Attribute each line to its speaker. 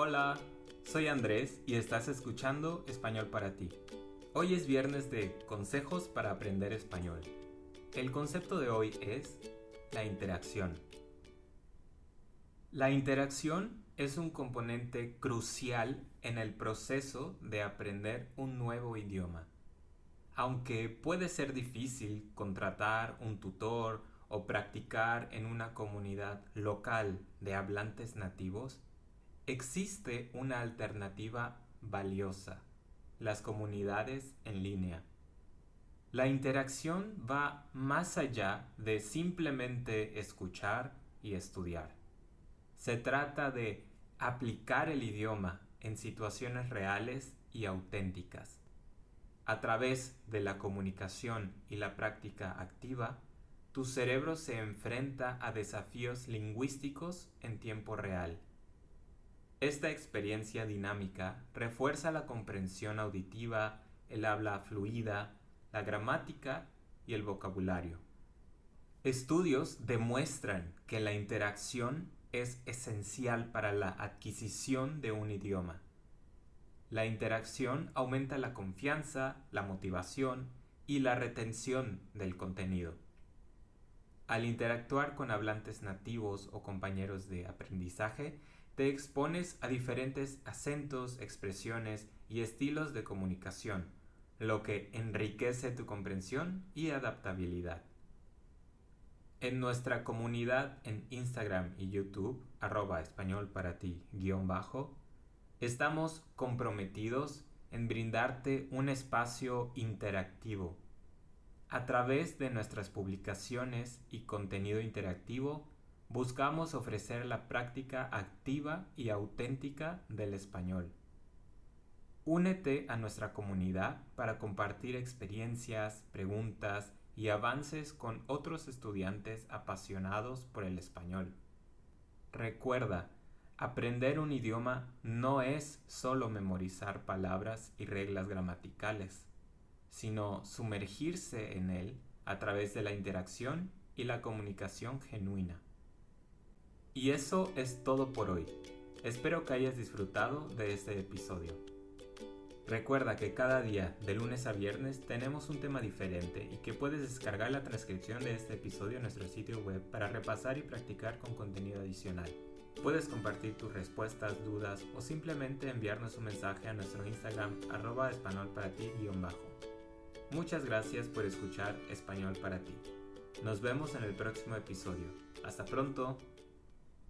Speaker 1: Hola, soy Andrés y estás escuchando Español para ti. Hoy es viernes de Consejos para aprender español. El concepto de hoy es la interacción. La interacción es un componente crucial en el proceso de aprender un nuevo idioma. Aunque puede ser difícil contratar un tutor o practicar en una comunidad local de hablantes nativos, existe una alternativa valiosa, las comunidades en línea. La interacción va más allá de simplemente escuchar y estudiar. Se trata de aplicar el idioma en situaciones reales y auténticas. A través de la comunicación y la práctica activa, tu cerebro se enfrenta a desafíos lingüísticos en tiempo real esta experiencia dinámica refuerza la comprensión auditiva, el habla fluida, la gramática y el vocabulario. Estudios demuestran que la interacción es esencial para la adquisición de un idioma. La interacción aumenta la confianza, la motivación y la retención del contenido. Al interactuar con hablantes nativos o compañeros de aprendizaje, te expones a diferentes acentos, expresiones y estilos de comunicación, lo que enriquece tu comprensión y adaptabilidad. En nuestra comunidad en Instagram y YouTube, arroba español para ti guion bajo, estamos comprometidos en brindarte un espacio interactivo. A través de nuestras publicaciones y contenido interactivo, buscamos ofrecer la práctica activa y auténtica del español. Únete a nuestra comunidad para compartir experiencias, preguntas y avances con otros estudiantes apasionados por el español. Recuerda, aprender un idioma no es solo memorizar palabras y reglas gramaticales, sino sumergirse en él a través de la interacción y la comunicación genuina. Y eso es todo por hoy. Espero que hayas disfrutado de este episodio. Recuerda que cada día, de lunes a viernes, tenemos un tema diferente y que puedes descargar la transcripción de este episodio en nuestro sitio web para repasar y practicar con contenido adicional. Puedes compartir tus respuestas, dudas o simplemente enviarnos un mensaje a nuestro Instagram arroba español para ti bajo. Muchas gracias por escuchar Español para ti. Nos vemos en el próximo episodio. Hasta pronto.